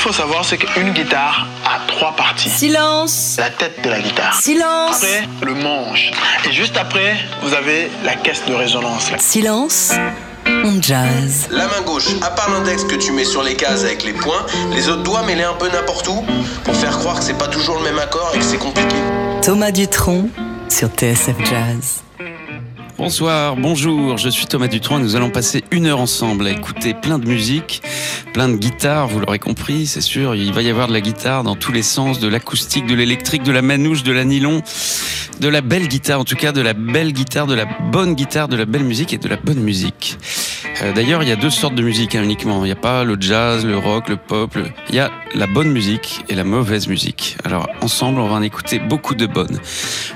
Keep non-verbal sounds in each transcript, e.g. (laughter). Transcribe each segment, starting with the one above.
faut savoir, c'est qu'une guitare a trois parties. Silence La tête de la guitare. Silence Après, le manche. Et juste après, vous avez la caisse de résonance. Silence on jazz. La main gauche, à part l'index que tu mets sur les cases avec les points, les autres doigts mets-les un peu n'importe où pour faire croire que c'est pas toujours le même accord et que c'est compliqué. Thomas Dutronc sur TSF Jazz. Bonsoir, bonjour, je suis Thomas Dutronc et nous allons passer une heure ensemble à écouter plein de musique, plein de guitares, vous l'aurez compris, c'est sûr, il va y avoir de la guitare dans tous les sens, de l'acoustique, de l'électrique, de la manouche, de la nylon, de la belle guitare, en tout cas de la belle guitare, de la bonne guitare, de la belle musique et de la bonne musique. Euh, d'ailleurs, il y a deux sortes de musique hein, uniquement. Il n'y a pas le jazz, le rock, le pop. Il y a la bonne musique et la mauvaise musique. Alors, ensemble, on va en écouter beaucoup de bonnes.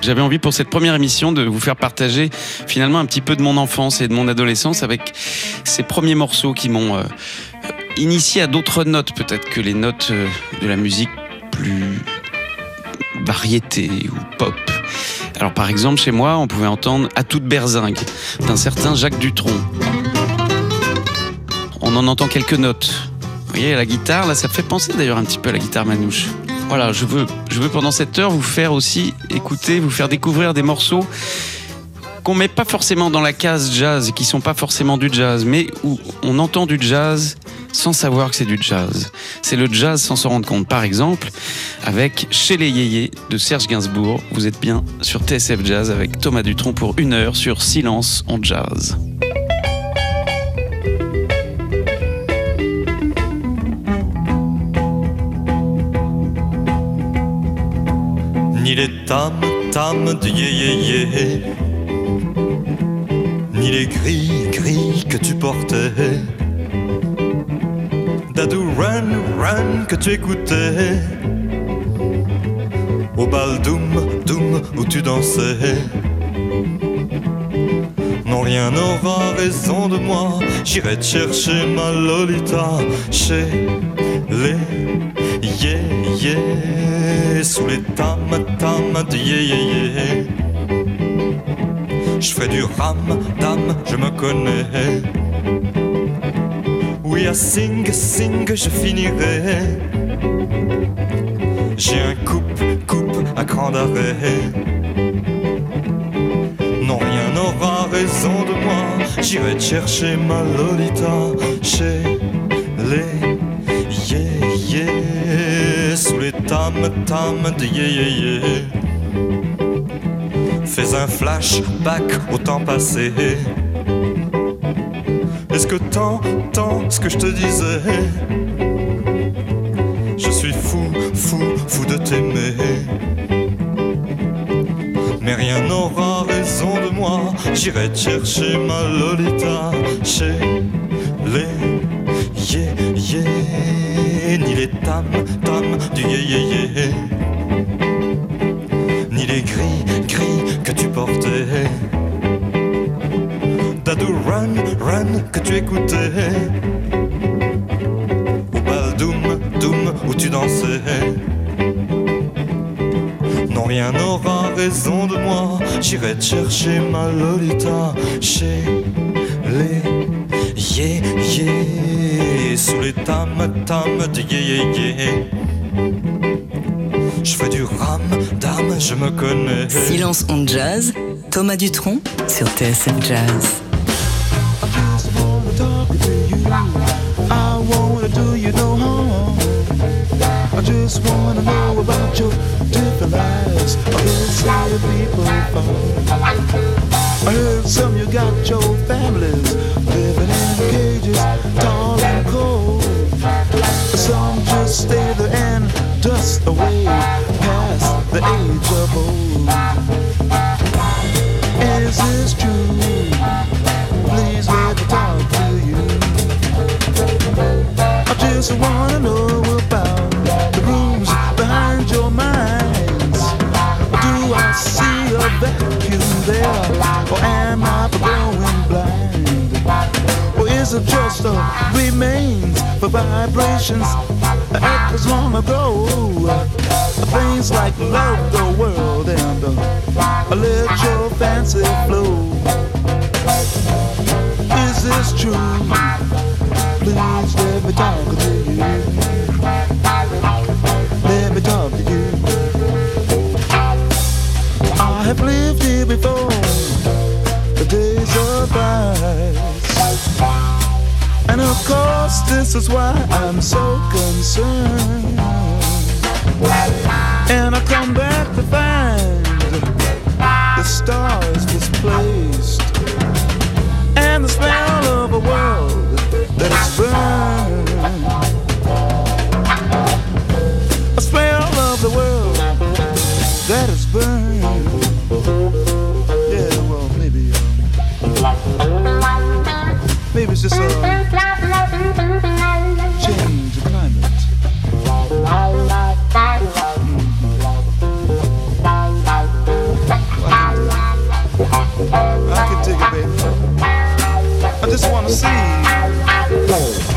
J'avais envie pour cette première émission de vous faire partager finalement un petit peu de mon enfance et de mon adolescence avec ces premiers morceaux qui m'ont euh, initié à d'autres notes peut-être que les notes euh, de la musique plus variété ou pop. Alors par exemple chez moi on pouvait entendre À toute berzingue d'un certain Jacques Dutronc on en entend quelques notes. Vous voyez, la guitare, là, ça fait penser d'ailleurs un petit peu à la guitare manouche. Voilà, je veux, je veux pendant cette heure vous faire aussi écouter, vous faire découvrir des morceaux qu'on met pas forcément dans la case jazz, qui sont pas forcément du jazz, mais où on entend du jazz sans savoir que c'est du jazz. C'est le jazz sans s'en rendre compte. Par exemple, avec Chez les Yéyés de Serge Gainsbourg. Vous êtes bien sur TSF Jazz avec Thomas Dutronc pour une heure sur Silence en jazz. Les tam tam de yé yé yé, ni les gris gris que tu portais, dadou run run que tu écoutais, au bal doum doum où tu dansais. Non, rien n'aura raison de moi. J'irai te chercher ma Lolita chez les yeah yeah sous les tam tam de yeah yeah. Je fais du ram dam, je me connais. Oui, à sing sing, je finirai. J'ai un coupe coupe à grand arrêt. Non, rien n'aura raison de moi. J'irai te chercher ma Lolita chez les Fais un flashback au temps passé. Est-ce que t'entends ce que je te disais? Je suis fou, fou, fou de t'aimer. Mais rien n'aura raison de moi. J'irai te chercher ma Lolita chez les yeah yeah, ni les tam tam du yeah yeah yeah, ni les gris gris que tu portais. Dadou run run que tu écoutais. Au bal doum où tu dansais. Non, rien n'aura raison de moi. J'irai te chercher ma Lolita chez les yeah sous les tam tam de yeah. Je fais du ram dam, je me connais. Silence on jazz, Thomas Dutronc sur TSF Jazz. I just wanna know about your different lives. I heard some people fall. I heard some you got your families away past the age of old. Is this true? Please let me talk to you. I just wanna know about the rooms behind your minds. Do I see a vacuum there, or am I? Or is a just a remains for vibrations that echoes long ago. Things like love, the world, and uh, let your fancy flow. Is this true? Please let me talk to you. Let me talk to you. I have lived here before. The days are bright. And of course, this is why I'm so concerned. And I come back to find the stars displaced and the smell of a world that is burned. I see.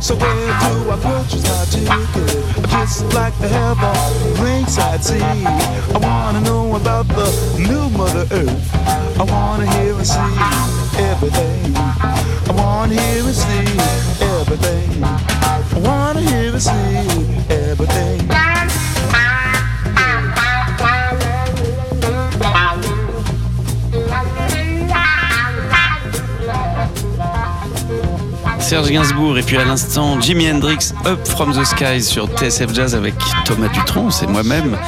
So where do I purchase my ticket? Just like have a ringside seat. I wanna know about the new Mother Earth. I wanna hear and see everything. I wanna hear and see everything. I wanna hear and see everything. Serge Gainsbourg et puis à l'instant Jimi Hendrix Up from the Skies sur TSF Jazz avec Thomas Dutronc, c'est moi-même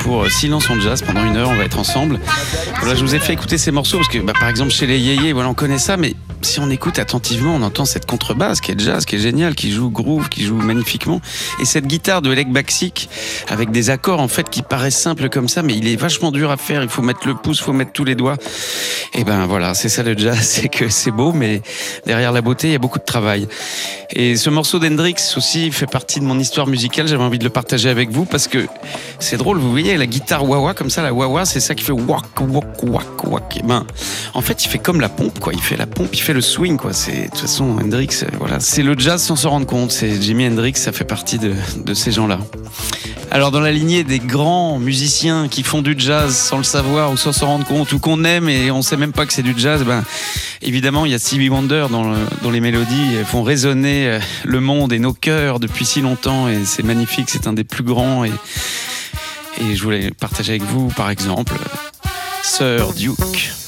pour Silence en Jazz pendant une heure, on va être ensemble. Voilà, je vous ai fait écouter ces morceaux parce que bah, par exemple chez les Yéyés, voilà, on connaît ça, mais si on écoute attentivement, on entend cette contrebasse qui est jazz, qui est géniale, qui joue groove, qui joue magnifiquement, et cette guitare de Alec Baxic avec des accords en fait qui paraissent simples comme ça, mais il est vachement dur à faire. Il faut mettre le pouce, il faut mettre tous les doigts. Et ben voilà, c'est ça le jazz, (laughs) c'est que c'est beau, mais derrière la beauté, il y a beaucoup de travail. Et ce morceau d'Hendrix aussi fait partie de mon histoire musicale. J'avais envie de le partager avec vous parce que c'est drôle. Vous voyez la guitare wah-wah comme ça, la wah-wah, c'est ça qui fait wak wak wak wak. Et ben, en fait, il fait comme la pompe, quoi. Il fait la pompe, il fait le swing, quoi. C'est de toute façon Hendrix, euh, voilà, c'est le jazz sans s'en rendre compte. C'est Jimi Hendrix, ça fait partie de, ces gens-là. Alors dans la lignée des grands musiciens qui font du jazz sans le savoir ou sans s'en rendre compte ou qu'on aime et on sait même pas que c'est du jazz, ben évidemment il y a Stevie Wonder dont les mélodies euh, font résonner euh, le monde et nos cœurs depuis si longtemps et c'est magnifique, c'est un des plus grands et, et je voulais partager avec vous par exemple Sir Duke.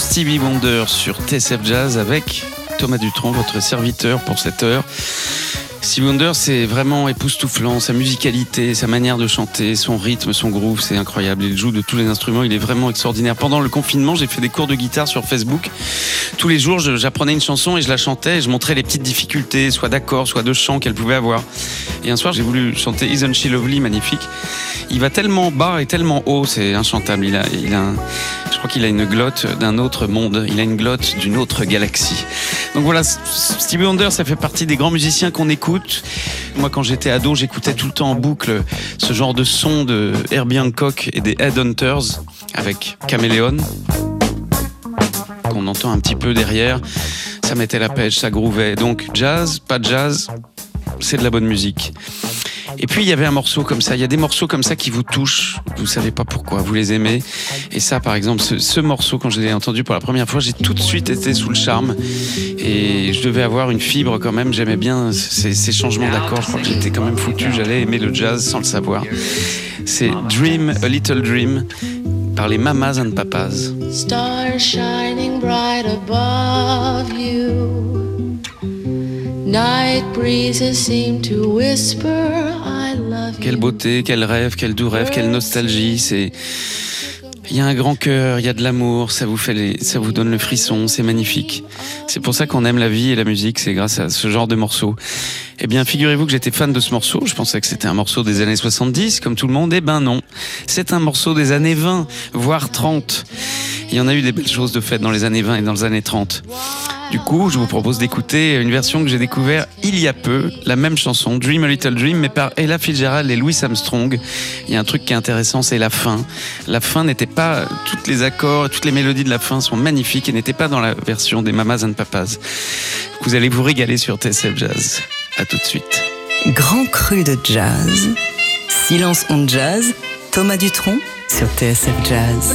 Stevie Wonder sur TSF Jazz avec Thomas Dutronc, votre serviteur pour cette heure. Stevie Wonder, c'est vraiment époustouflant, sa musicalité, sa manière de chanter, son rythme, son groove, c'est incroyable. Il joue de tous les instruments, il est vraiment extraordinaire. Pendant le confinement, j'ai fait des cours de guitare sur Facebook. Tous les jours, j'apprenais une chanson et je la chantais et je montrais les petites difficultés, soit d'accords, soit de chant qu'elle pouvait avoir. Et un soir, j'ai voulu chanter Isn't She Lovely, magnifique. Il va tellement bas et tellement haut, c'est inchantable. Il a, il a je crois qu'il a une glotte d'un autre monde. Il a une glotte d'une autre galaxie. Donc voilà, S- Stevie Wonder, ça fait partie des grands musiciens qu'on écoute. Moi, quand j'étais ado, j'écoutais tout le temps en boucle ce genre de son de Herbie Hancock et des Headhunters avec Caméléon qu'on entend un petit peu derrière. Ça mettait la pêche, ça grouvait. Donc jazz, pas jazz, c'est de la bonne musique. Et puis il y avait un morceau comme ça, il y a des morceaux comme ça qui vous touchent, vous savez pas pourquoi, vous les aimez. Et ça par exemple, ce, ce morceau quand je l'ai entendu pour la première fois, j'ai tout de suite été sous le charme. Et je devais avoir une fibre quand même, j'aimais bien ces, ces changements d'accords, je crois que j'étais quand même foutu, j'allais aimer le jazz sans le savoir. C'est Dream, a Little Dream par les Mamas and Papas. Stars shining bright above Quelle beauté, quel rêve, quel doux rêve, quelle nostalgie. C'est il y a un grand cœur, il y a de l'amour, ça vous fait les, ça vous donne le frisson, c'est magnifique. C'est pour ça qu'on aime la vie et la musique, c'est grâce à ce genre de morceaux. Eh bien, figurez-vous que j'étais fan de ce morceau, je pensais que c'était un morceau des années 70 comme tout le monde, eh ben non. C'est un morceau des années 20, voire 30. Il y en a eu des belles choses de faites dans les années 20 et dans les années 30. Du coup, je vous propose d'écouter une version que j'ai découverte il y a peu, la même chanson, Dream a Little Dream, mais par Ella Fitzgerald et Louis Armstrong. Il y a un truc qui est intéressant, c'est la fin. La fin n'était pas, toutes les accords, toutes les mélodies de la fin sont magnifiques et n'étaient pas dans la version des Mamas and Papas. Vous allez vous régaler sur TSF Jazz. À tout de suite. Grand cru de jazz. Silence on jazz. Thomas Dutronc sur TSF Jazz.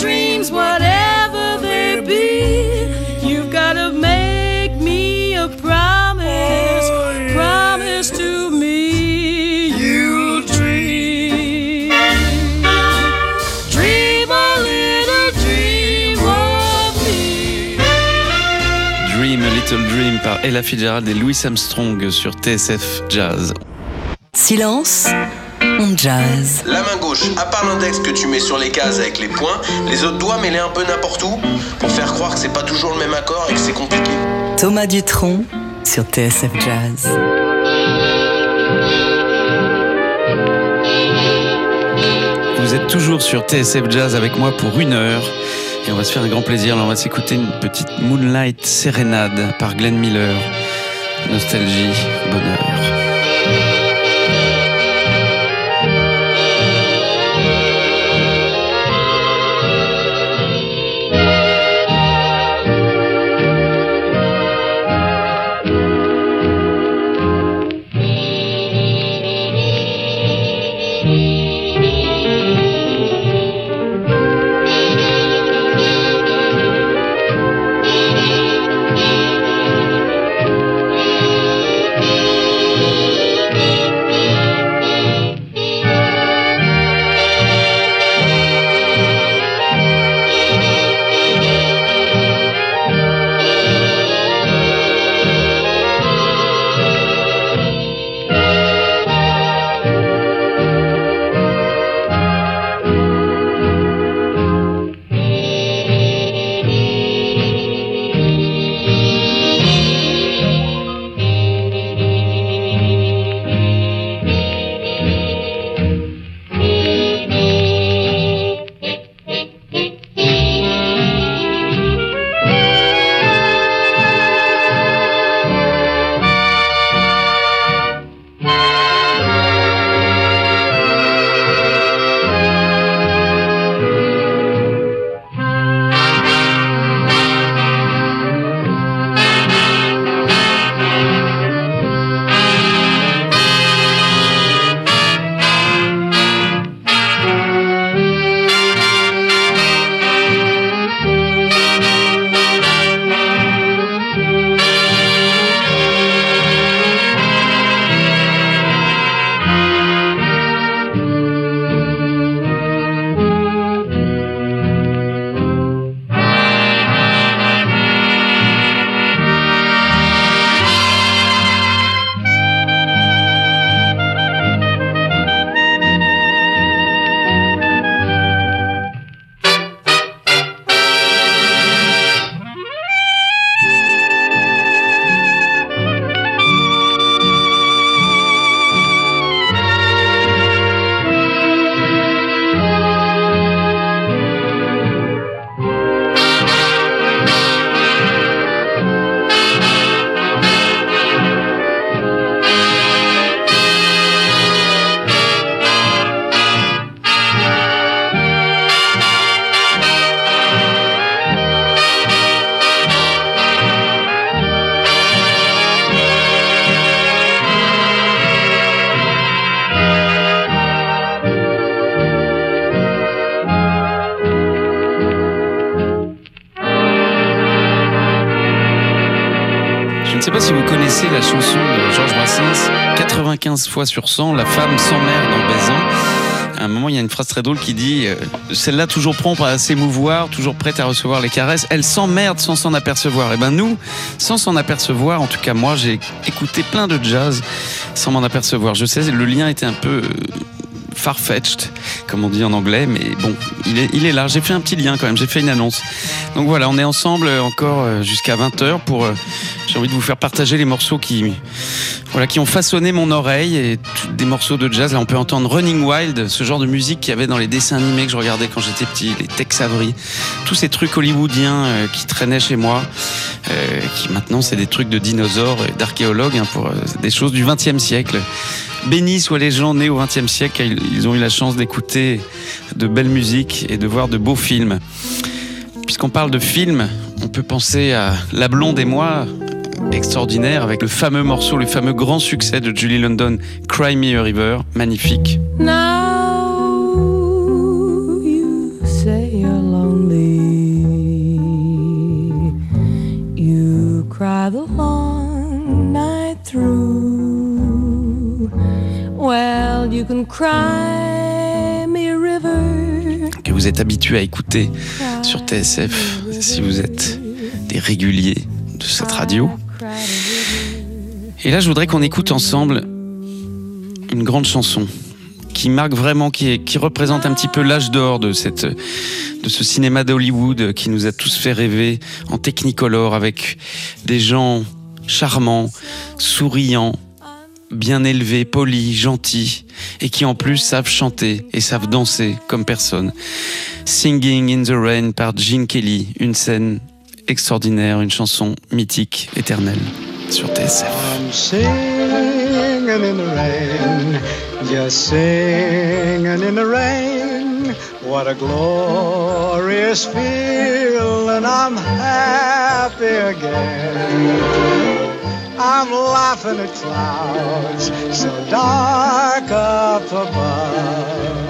dreams, whatever they be, you've gotta make me a promise. Promise to me you'll dream. Dream a little dream of me. Little Dream par Ella Fitzgerald et Louis Armstrong sur TSF Jazz. Silence, jazz. La main gauche, à part l'index que tu mets sur les cases avec les points, les autres doigts mets-les un peu n'importe où pour faire croire que c'est pas toujours le même accord et que c'est compliqué. Thomas Dutronc sur TSF Jazz. Vous êtes toujours sur TSF Jazz avec moi pour une heure. Et on va se faire un grand plaisir. Là, on va s'écouter une petite Moonlight Sérénade par Glenn Miller. Nostalgie, bonheur. Sur 100, la femme s'emmerde en baisant. À un moment, il y a une phrase très drôle qui dit euh, Celle-là, toujours prompte à s'émouvoir, toujours prête à recevoir les caresses, elle s'emmerde sans s'en apercevoir. Et ben nous, sans s'en apercevoir, en tout cas moi, j'ai écouté plein de jazz sans m'en apercevoir. Je sais, le lien était un peu euh, farfetched, comme on dit en anglais, mais bon, il est, il est là. J'ai fait un petit lien quand même, j'ai fait une annonce. Donc voilà, on est ensemble encore euh, jusqu'à 20h pour. j'ai envie de vous faire partager les morceaux qui, voilà, qui ont façonné mon oreille et des morceaux de jazz. Là, on peut entendre Running Wild, ce genre de musique qu'il y avait dans les dessins animés que je regardais quand j'étais petit, les Tex Avery, tous ces trucs hollywoodiens euh, qui traînaient chez moi, euh, qui maintenant c'est des trucs de dinosaures et d'archéologues hein, pour euh, des choses du XXe siècle. Bénis soient les gens nés au XXe siècle, ils ont eu la chance d'écouter de belles musiques et de voir de beaux films. Puisqu'on parle de films, on peut penser à La Blonde et moi, extraordinaire, avec le fameux morceau, le fameux grand succès de Julie London, Cry Me a River, magnifique. Now you say you're lonely. You cry the long night through. Well, you can cry me a river. que vous êtes habitué à écouter sur TSF, si vous êtes des réguliers de cette radio. Et là, je voudrais qu'on écoute ensemble une grande chanson qui marque vraiment, qui, représente un petit peu l'âge d'or de de ce cinéma d'Hollywood qui nous a tous fait rêver en technicolor avec des gens charmants, souriants, bien élevés, polis, gentils et qui en plus savent chanter et savent danser comme personne. Singing in the Rain par Gene Kelly, une scène extraordinaire, une chanson mythique, éternelle sur TSF. I'm singing in the rain, just singing in the rain. What a glorious feeling, I'm happy again. I'm laughing at clouds so dark up above.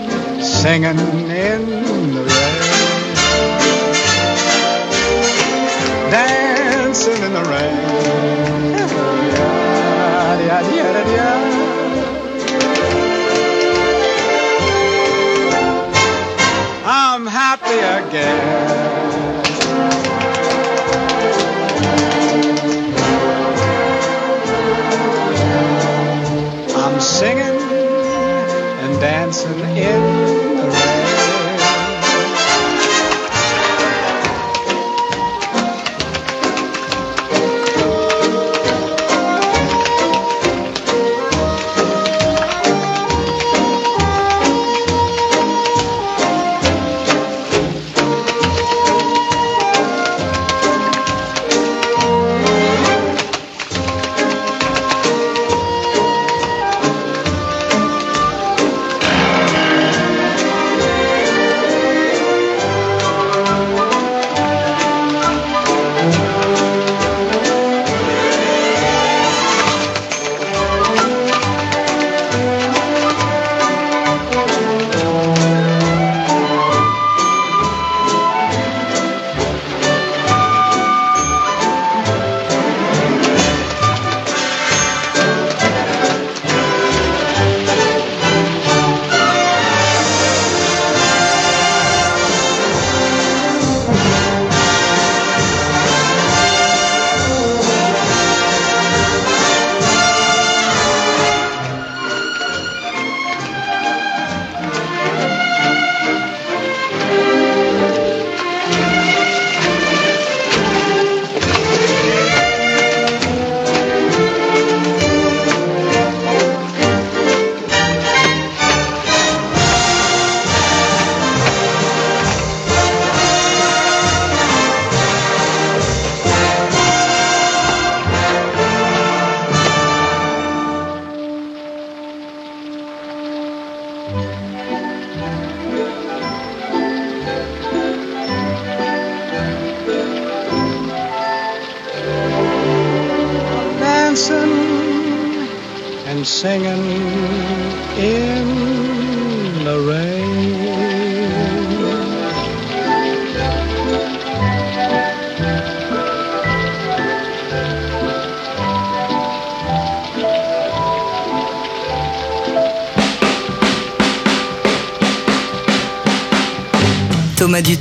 singing in the rain. Dancing in the rain. I'm happy again. I'm singing and dancing in the rain.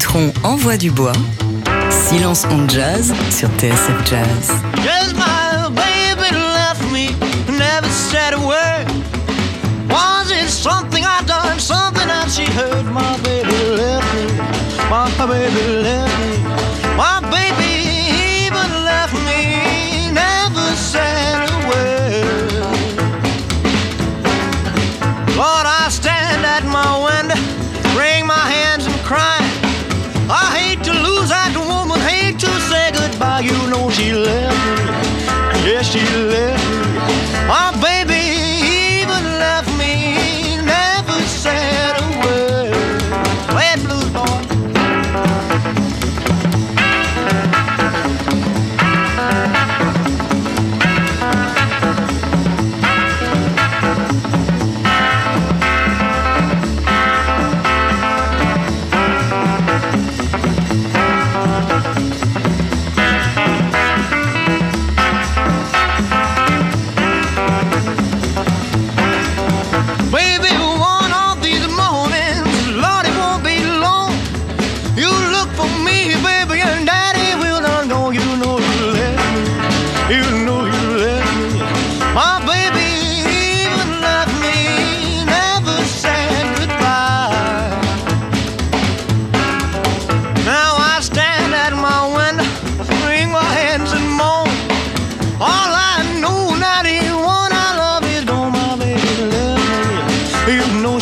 Dutronc envoie du bois. Silence on jazz sur TSF Jazz. Yes, my baby left me, never said a word. Was it something I done, something that she heard? My baby left me, my baby left me, my baby even left me, never said a word. Lord, I stand at my window, wring my hands and cry. Know she left me, yes she left me. My baby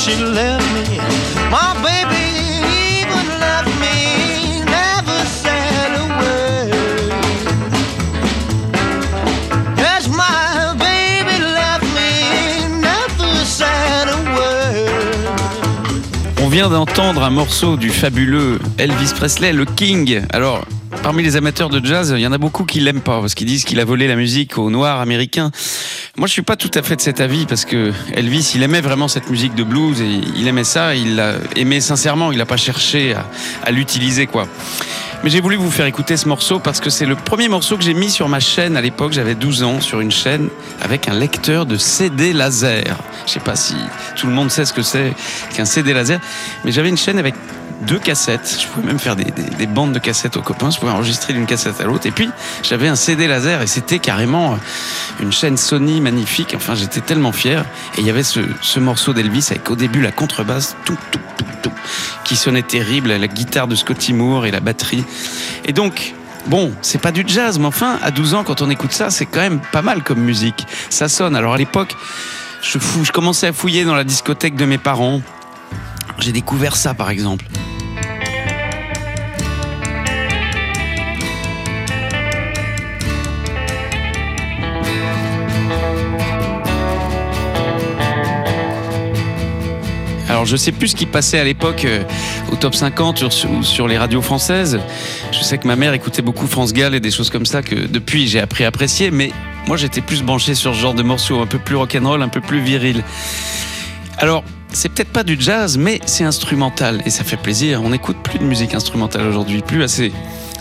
she left me. My baby even left me, never said a word. Yes, my baby left me, never said a word. On vient d'entendre un morceau du fabuleux Elvis Presley, le King. Alors, parmi les amateurs de jazz, il y en a beaucoup qui l'aiment pas parce qu'ils disent qu'il a volé la musique aux Noirs américains. Moi, je suis pas tout à fait de cet avis parce que Elvis, il aimait vraiment cette musique de blues et il aimait ça. Il l'a aimé sincèrement. Il n'a pas cherché à, à l'utiliser, quoi. Mais j'ai voulu vous faire écouter ce morceau parce que c'est le premier morceau que j'ai mis sur ma chaîne à l'époque. J'avais 12 ans sur une chaîne avec un lecteur de CD laser. Je sais pas si tout le monde sait ce que c'est qu'un CD laser, mais j'avais une chaîne avec deux cassettes. Je pouvais même faire des, des- des bandes de cassettes aux copains. Je pouvais enregistrer d'une cassette à l'autre. Et puis, j'avais un CD laser et c'était carrément euh, une chaîne Sony magnifique. Enfin, j'étais tellement fier. Et il y avait ce, ce morceau d'Elvis avec au début la contrebasse, tout, tout, tout, tout, qui sonnait terrible, la guitare de Scotty Moore et la batterie. Et donc, Bon, c'est pas du jazz, mais enfin, à 12 ans, quand on écoute ça, c'est quand même pas mal comme musique. Ça sonne. Alors à l'époque, je, fou, je commençais à fouiller dans la discothèque de mes parents. J'ai découvert ça, par exemple. Alors je sais plus ce qui passait à l'époque euh, au top 50 sur, sur, les radios françaises. Je sais que ma mère écoutait beaucoup France Gall et des choses comme ça que depuis j'ai appris à apprécier, mais moi j'étais plus branché sur ce genre de morceaux un peu plus rock'n'roll, un peu plus viril. Alors c'est peut-être pas du jazz, mais c'est instrumental et ça fait plaisir. On n'écoute plus de musique instrumentale aujourd'hui, plus assez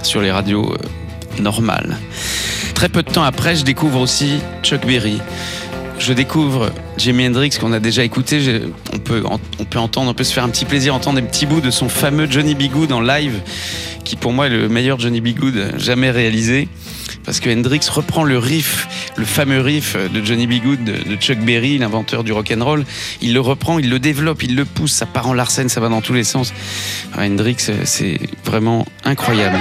sur les radios euh, normales. Très peu de temps après, je découvre aussi Chuck Berry. Je découvre Jimi Hendrix qu'on a déjà écouté. On peut, on peut entendre, on peut se faire un petit plaisir, entendre des petits bouts de son fameux Johnny B. En live, qui pour moi est le meilleur Johnny B. Jamais réalisé. Parce que Hendrix reprend le riff, le fameux riff de Johnny B. De, Chuck Berry, l'inventeur du rock and roll. Il le reprend, il le développe, il le pousse, ça part en Larsen, ça va dans tous les sens. Ah, Hendrix, c'est vraiment incroyable.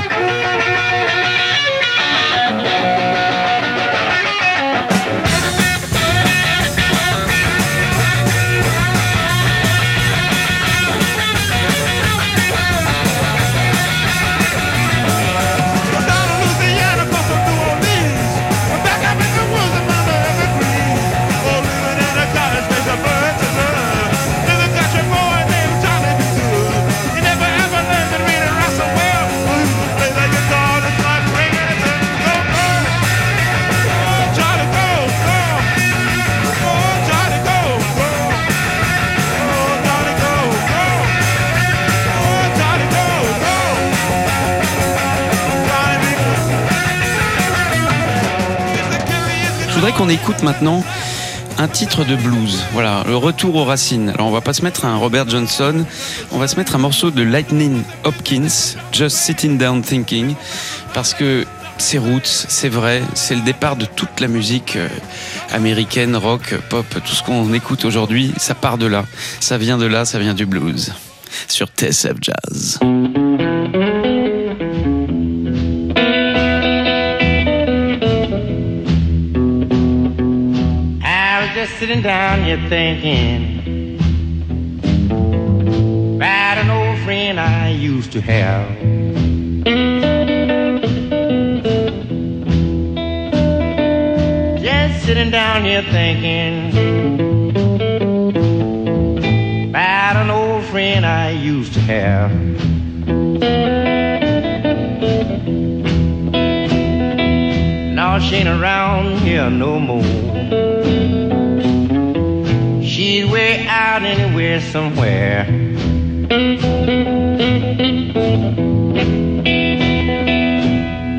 Je voudrais qu'on écoute maintenant un titre de blues. Voilà, le retour aux racines. Alors on va pas se mettre un Robert Johnson, on va se mettre un morceau de Lightning Hopkins, Just Sitting Down Thinking, parce que c'est roots, c'est vrai, c'est le départ de toute la musique euh, américaine, rock, pop, tout ce qu'on écoute aujourd'hui, ça part de là. Ça vient de là, ça vient du blues. Sur TSF Jazz. Sitting down here thinking about an old friend I used to have. Just sitting down here thinking about an old friend I used to have. Now she ain't around here no more. She's way out anywhere somewhere.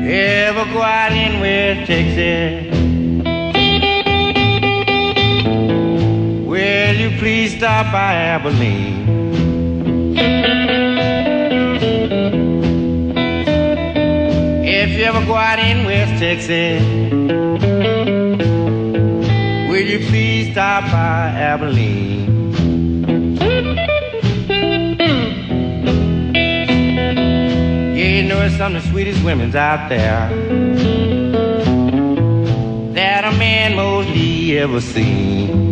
Ever go out anywhere, Texas? Will you please stop by Abilene? If you ever go out in West Texas, will you please stop by Abilene? Yeah, you know it's some of the sweetest women's out there that a man mostly ever seen.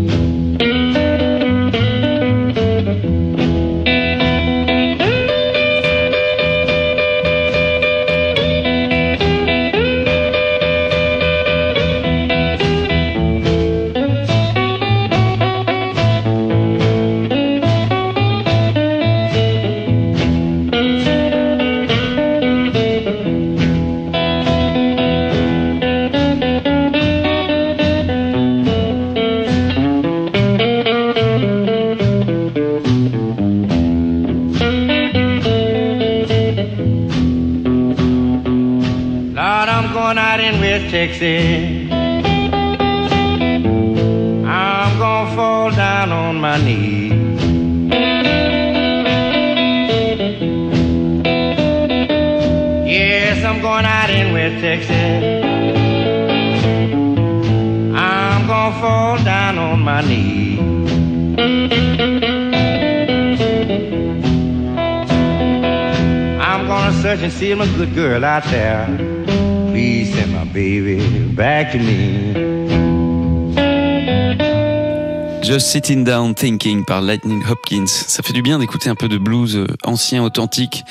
Texas. I'm gonna fall down on my knees. Yes, I'm going out in West Texas. I'm gonna fall down on my knees. I'm gonna search and see my good girl out there. Just Sitting Down Thinking par Lightning Hopkins. Ça fait du bien d'écouter un peu de blues euh, ancien, authentique.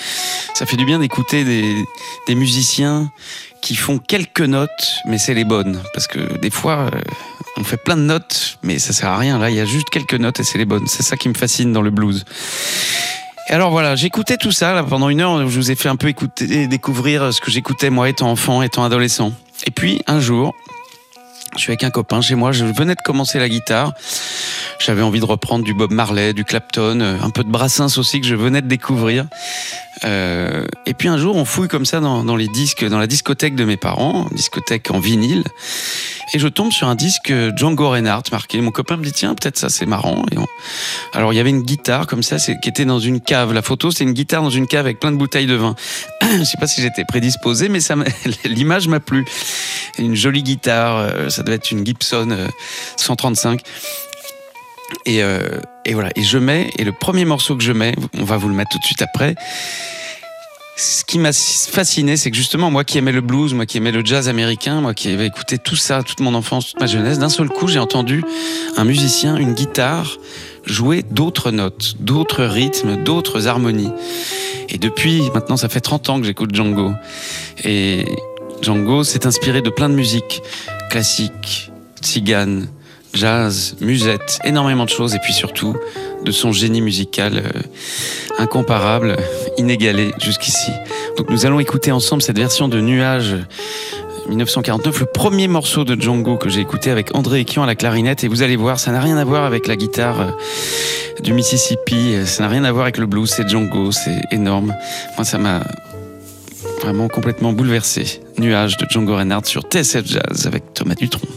Ça fait du bien d'écouter des, musiciens qui font quelques notes, mais c'est les bonnes. Parce que des fois, euh, on fait plein de notes, mais ça sert à rien. Là, il y a juste quelques notes et c'est les bonnes. C'est ça qui me fascine dans le blues. Et alors voilà, j'écoutais tout ça pendant une heure. Je vous ai fait un peu écouter, découvrir ce que j'écoutais moi étant enfant, étant adolescent. Et puis un jour, je suis avec un copain chez moi. Je venais de commencer la guitare. J'avais envie de reprendre du Bob Marley, du Clapton, euh, un peu de Brassens aussi que je venais de découvrir. Euh, et puis un jour, on fouille comme ça dans, les disques, dans la discothèque de mes parents, discothèque en vinyle, et je tombe sur un disque Django Reinhardt marqué. Mon copain me dit tiens, peut-être ça c'est marrant. Alors il y avait une guitare comme ça, qui était dans une cave. La photo, c'est une guitare dans une cave avec plein de bouteilles de vin. (clears throat) je sais pas si j'étais prédisposé, mais (laughs) l'image m'a plu. Une jolie guitare, euh, ça devait être une Gibson euh, 135. Et, euh, et voilà, et je mets, et le premier morceau que je mets, on va vous le mettre tout de suite après. Ce qui m'a fasciné, c'est que justement, moi qui aimais le blues, moi qui aimais le jazz américain, moi qui avais écouté tout ça, toute mon enfance, toute ma jeunesse, d'un seul coup, j'ai entendu un musicien, une guitare, jouer d'autres notes, d'autres rythmes, d'autres harmonies. Et depuis, maintenant, ça fait 30 ans que j'écoute Django. Et Django s'est inspiré de plein de musiques classiques, tziganes, jazz, musette, énormément de choses, et puis surtout de son génie musical euh, incomparable, inégalé jusqu'ici. Donc nous allons écouter ensemble cette version de Nuages 1949, le premier morceau de Django que j'ai écouté avec André Ekian à la clarinette, et vous allez voir, ça n'a rien à voir avec la guitare euh, du Mississippi, ça n'a rien à voir avec le blues, c'est Django, c'est énorme. Moi, ça m'a vraiment complètement bouleversé. Nuages de Django Reinhardt sur TSF Jazz avec Thomas Dutronc.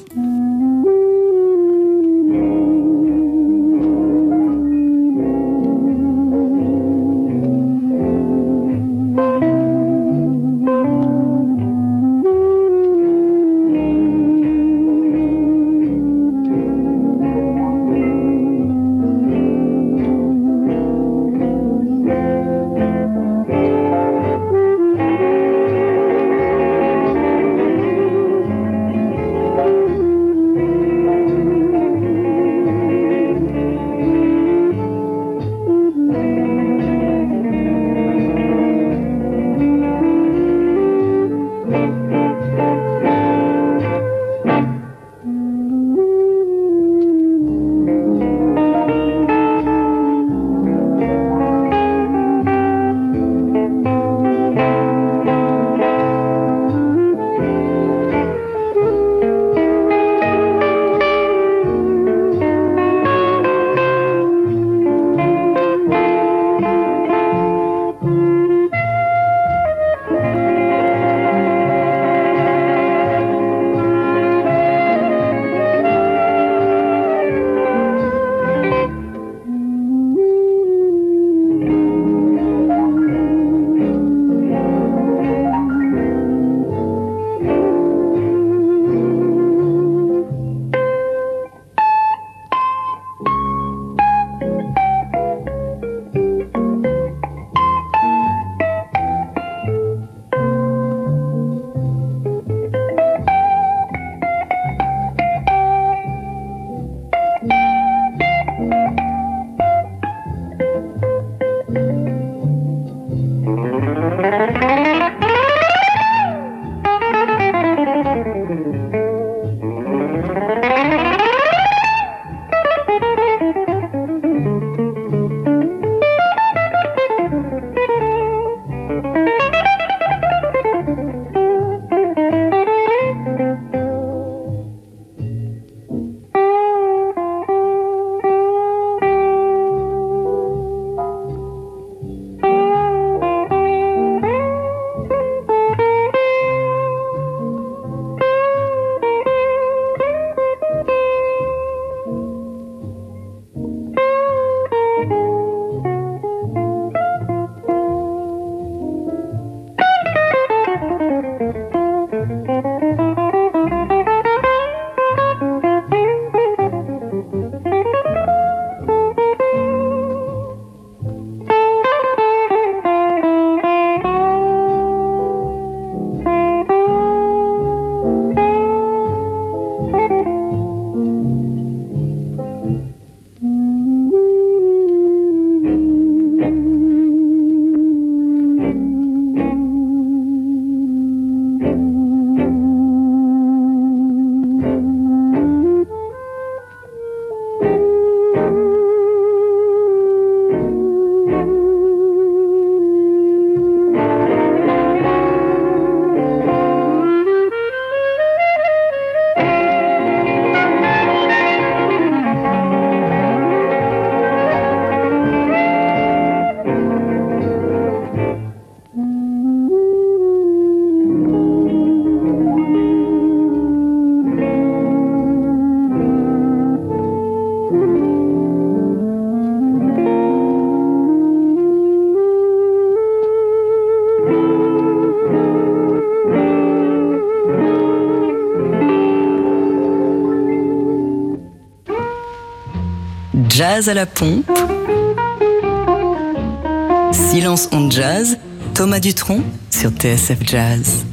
Silence on jazz. Thomas Dutronc sur TSF Jazz.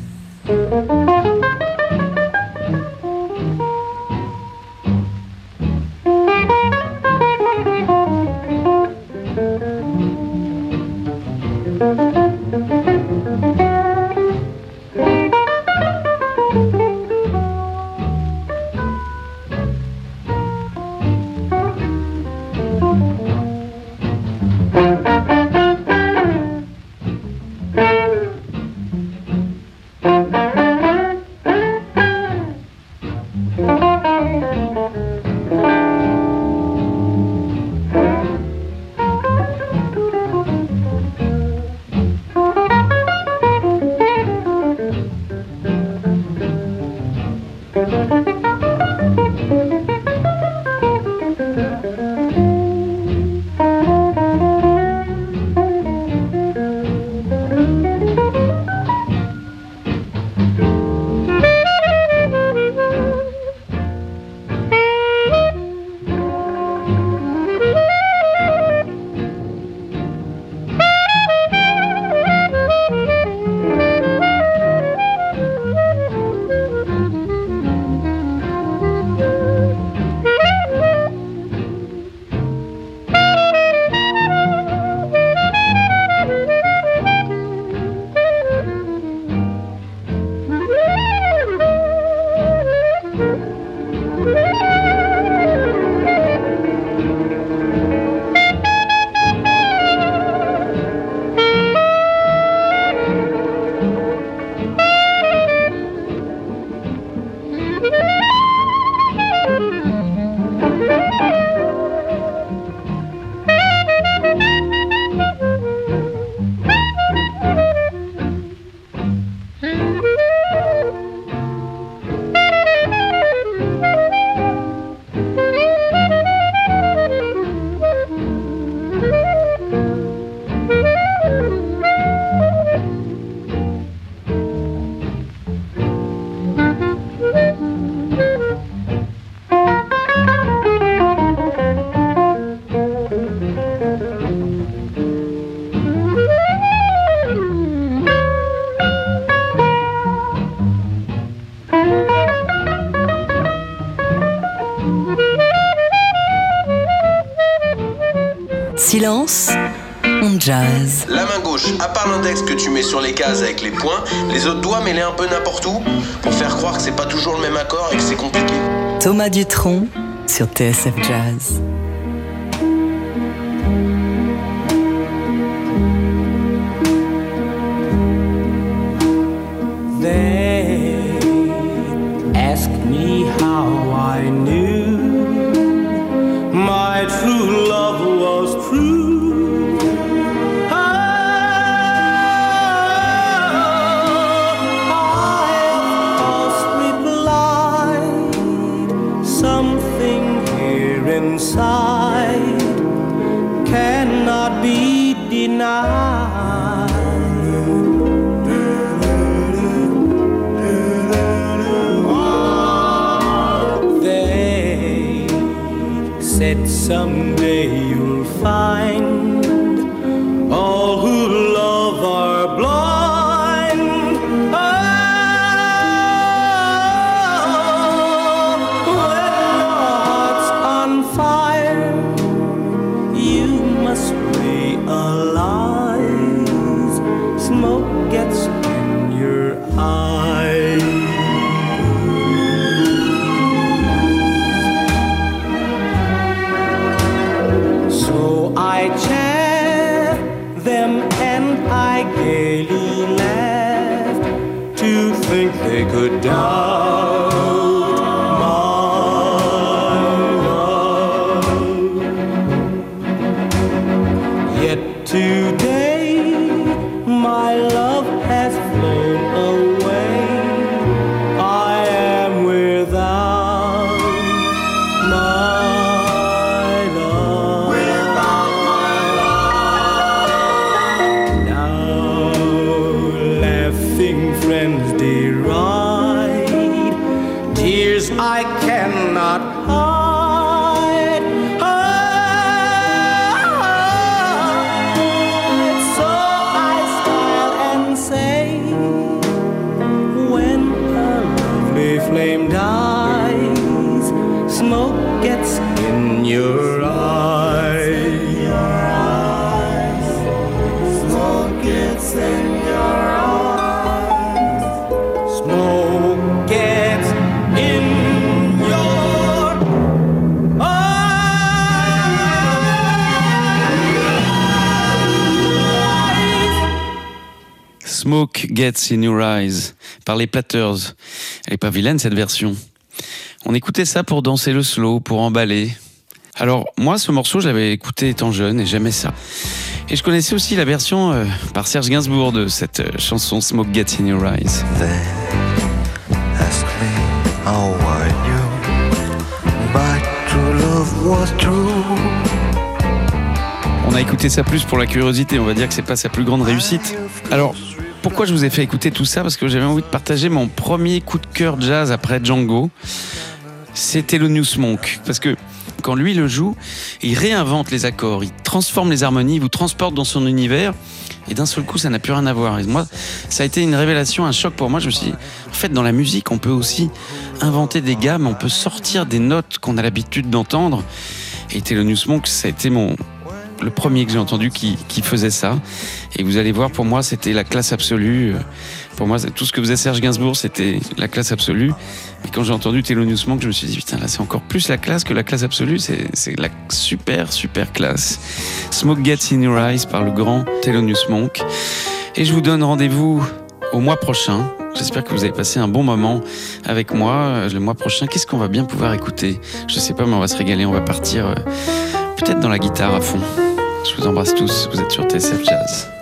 La main gauche, à part l'index que tu mets sur les cases avec les points, les autres doigts mets-les un peu n'importe où pour faire croire que c'est pas toujours le même accord et que c'est compliqué. Thomas Dutronc sur TSF Jazz. Someday you'll find your eyes. Smoke gets in your eyes. Smoke gets in your Smoke Gets in Your Eyes par les Platters. Elle est pas vilaine cette version. On écoutait ça pour danser le slow, pour emballer. Alors moi ce morceau je l'avais écouté étant jeune et j'aimais ça. Et je connaissais aussi la version euh, par Serge Gainsbourg de cette euh, chanson Smoke Gets in Your Eyes. Ask me how I knew my true love was true. On a écouté ça plus pour la curiosité, on va dire que c'est pas sa plus grande réussite. Alors, pourquoi je vous ai fait écouter tout ça? Parce que j'avais envie de partager mon premier coup de cœur jazz après Django. C'était le New Smoke. Parce que quand lui le joue, il réinvente les accords, il transforme les harmonies, il vous transporte dans son univers. Et d'un seul coup, ça n'a plus rien à voir. Et moi, ça a été une révélation, un choc pour moi. Je me suis dit, en fait, dans la musique, on peut aussi inventer des gammes, on peut sortir des notes qu'on a l'habitude d'entendre. Et Thelonious Monk, ça a été mon, le premier que j'ai entendu qui, qui faisait ça. Et vous allez voir, pour moi, c'était la classe absolue. Pour moi, tout ce que faisait Serge Gainsbourg, c'était la classe absolue. Et quand j'ai entendu Thelonious Monk, je me suis dit, putain, là, c'est encore plus la classe que la classe absolue. C'est la super, super classe. Smoke Gets in Your Eyes par le grand Thelonious Monk. Et je vous donne rendez-vous au mois prochain. J'espère que vous avez passé un bon moment avec moi. Euh, Le mois prochain, qu'est-ce qu'on va bien pouvoir écouter? Je sais pas, mais on va se régaler. On va partir euh, peut-être dans la guitare à fond. Je vous embrasse tous. Vous êtes sur TSF Jazz.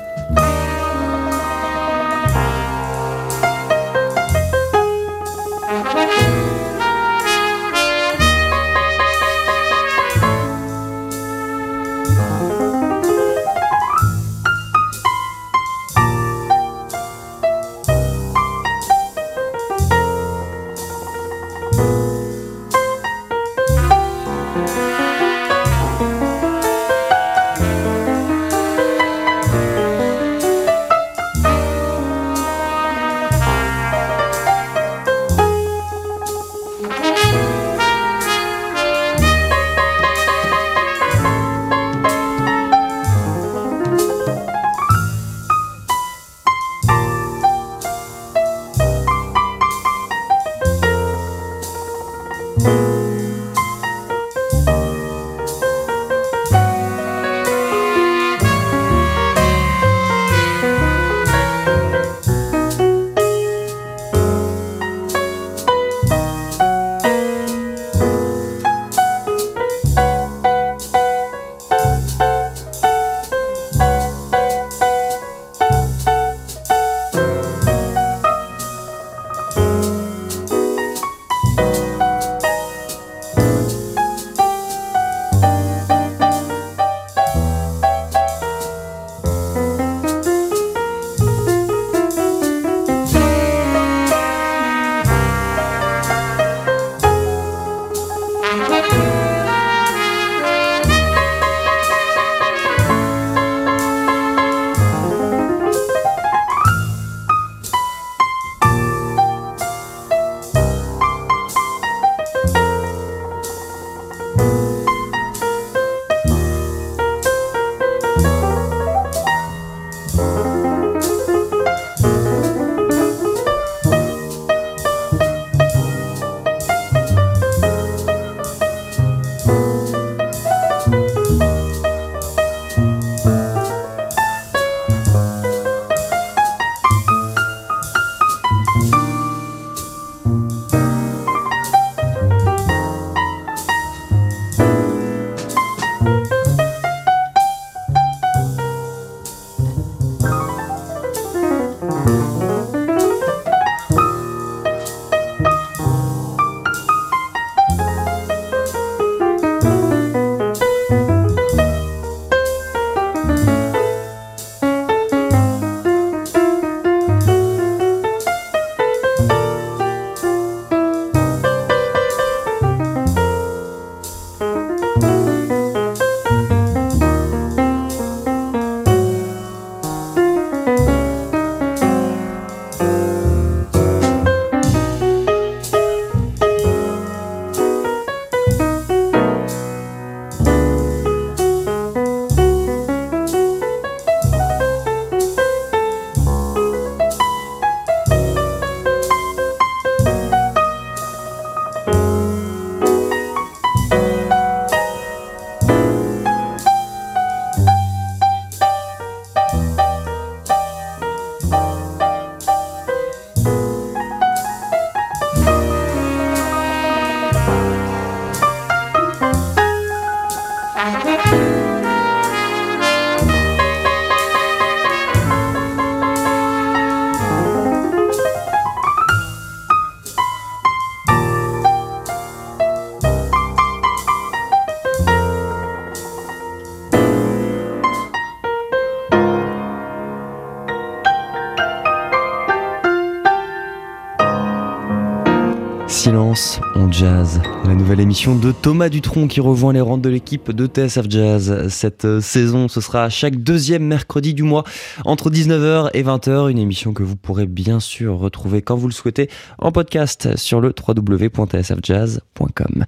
La nouvelle émission de Thomas Dutronc qui rejoint les rangs de l'équipe de TSF Jazz. Cette euh, saison, ce sera chaque deuxième mercredi du mois entre 19h et 20h. Une émission que vous pourrez bien sûr retrouver quand vous le souhaitez en podcast sur le www.tsfjazz.com.